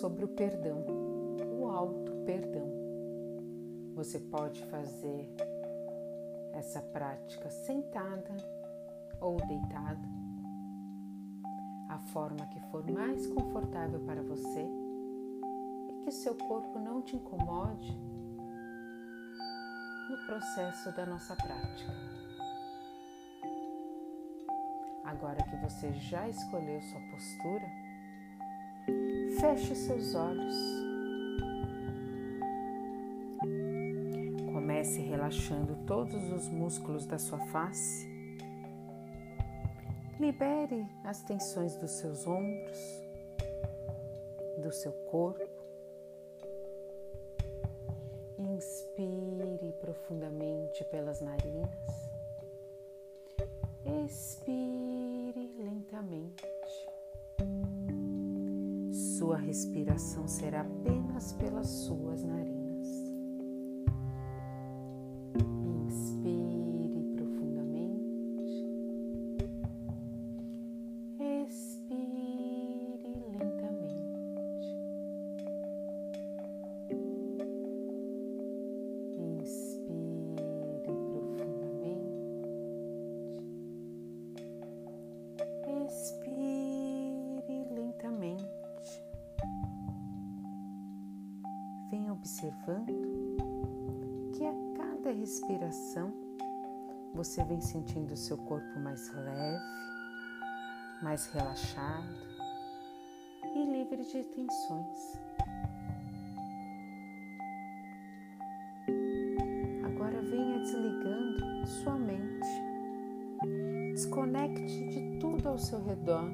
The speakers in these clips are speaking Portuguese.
sobre o perdão, o alto perdão. Você pode fazer essa prática sentada ou deitada, a forma que for mais confortável para você e que seu corpo não te incomode no processo da nossa prática. Agora que você já escolheu sua postura, feche seus olhos. Comece relaxando todos os músculos da sua face. Libere as tensões dos seus ombros, do seu corpo. Inspire profundamente pelas narinas. Expire lentamente. Sua respiração será apenas pelas suas narinas. Observando que a cada respiração você vem sentindo o seu corpo mais leve, mais relaxado e livre de tensões. Agora venha desligando sua mente. Desconecte de tudo ao seu redor.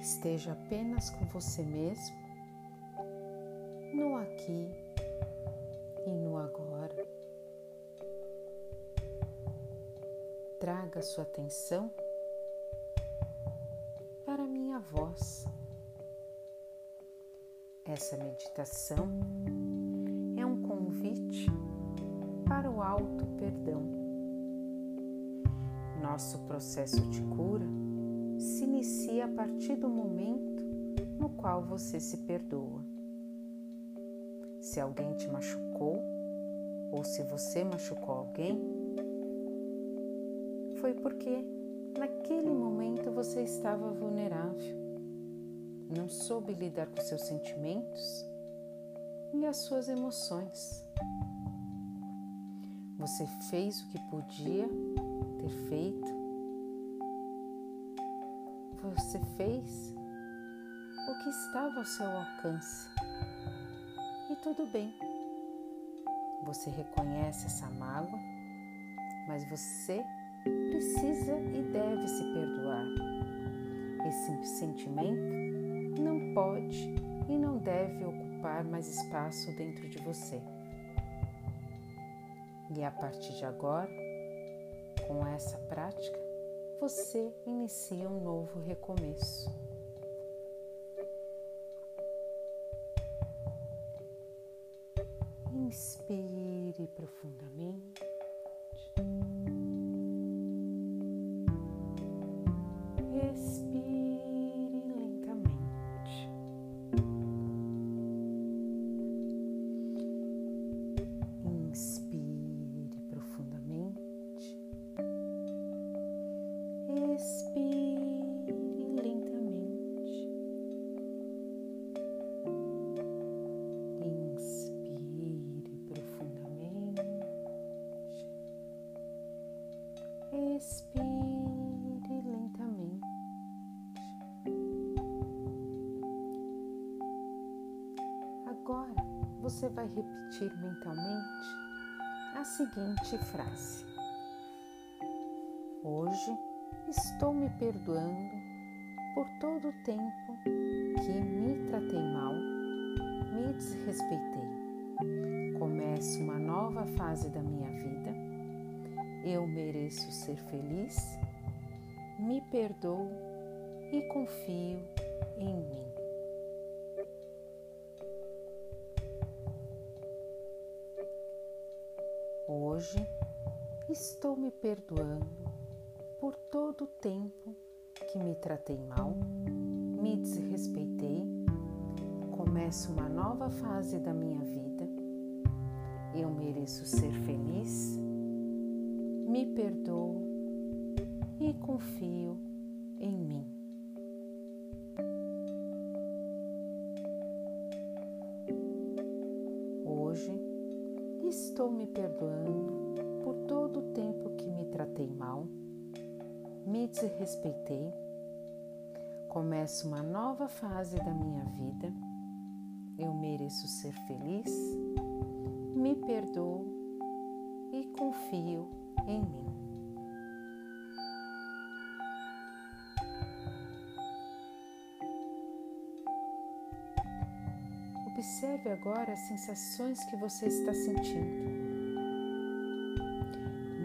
Esteja apenas com você mesmo no aqui e no agora. Traga sua atenção para minha voz. Essa meditação é um convite para o alto perdão. Nosso processo de cura se inicia a partir do momento no qual você se perdoa se alguém te machucou ou se você machucou alguém, foi porque naquele momento você estava vulnerável, não soube lidar com seus sentimentos e as suas emoções. Você fez o que podia ter feito, você fez o que estava ao seu alcance tudo bem. Você reconhece essa mágoa, mas você precisa e deve se perdoar. Esse sentimento não pode e não deve ocupar mais espaço dentro de você. E a partir de agora, com essa prática, você inicia um novo recomeço. Respire lentamente. Agora você vai repetir mentalmente a seguinte frase: Hoje estou me perdoando por todo o tempo que me tratei mal, me desrespeitei. Começo uma nova fase da minha vida eu mereço ser feliz, me perdoo e confio em mim. Hoje estou me perdoando por todo o tempo que me tratei mal, me desrespeitei Começo uma nova fase da minha vida. Eu mereço ser feliz. Me perdoo e confio em mim. Hoje estou me perdoando por todo o tempo que me tratei mal, me desrespeitei. Começo uma nova fase da minha vida. Eu mereço ser feliz, me perdoo e confio em mim. Observe agora as sensações que você está sentindo.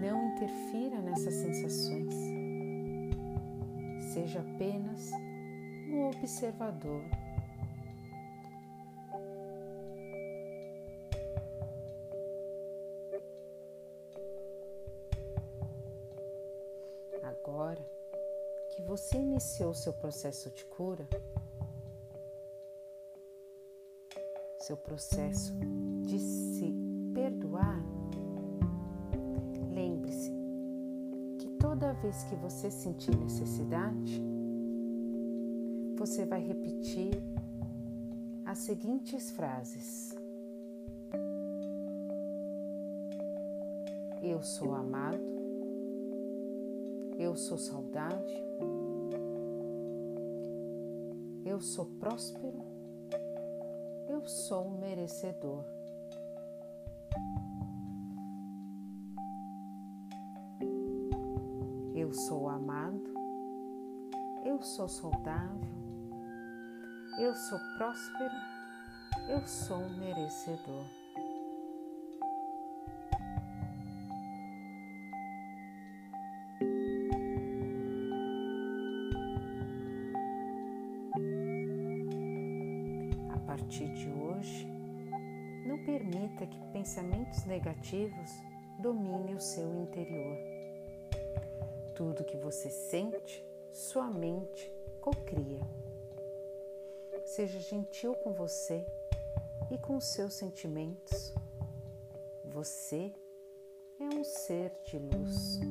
Não interfira nessas sensações. Seja apenas um observador. Agora que você iniciou seu processo de cura, seu processo de se perdoar, lembre-se que toda vez que você sentir necessidade, você vai repetir as seguintes frases: Eu sou amado, eu sou saudável, eu sou próspero. Eu sou merecedor. Eu sou amado, eu sou saudável, eu sou próspero, eu sou merecedor. Partir de hoje, não permita que pensamentos negativos dominem o seu interior. Tudo que você sente, sua mente cocria. Seja gentil com você e com seus sentimentos. Você é um ser de luz.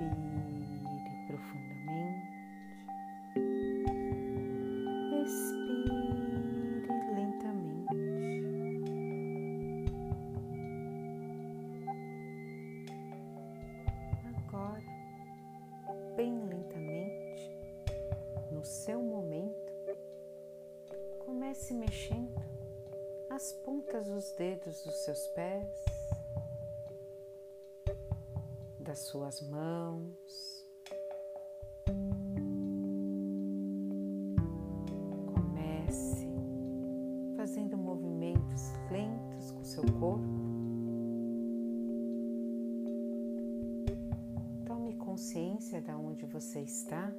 Inspire profundamente. bem lentamente, no seu momento, comece mexendo as pontas dos dedos dos seus pés, das suas mãos. Comece fazendo movimentos lentos com seu corpo consciência de onde você está.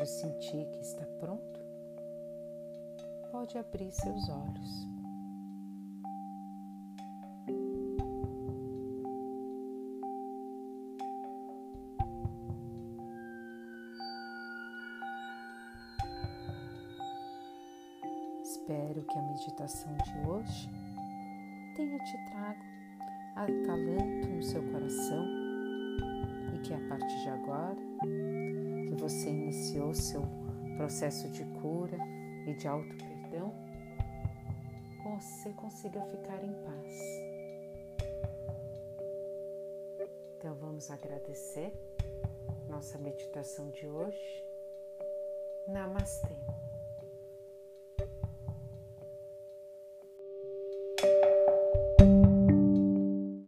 Quando sentir que está pronto, pode abrir seus olhos. Espero que a meditação de hoje tenha te trago acalanto no seu coração e que a partir de agora você iniciou seu processo de cura e de auto perdão, você consiga ficar em paz. Então vamos agradecer nossa meditação de hoje. Namastê.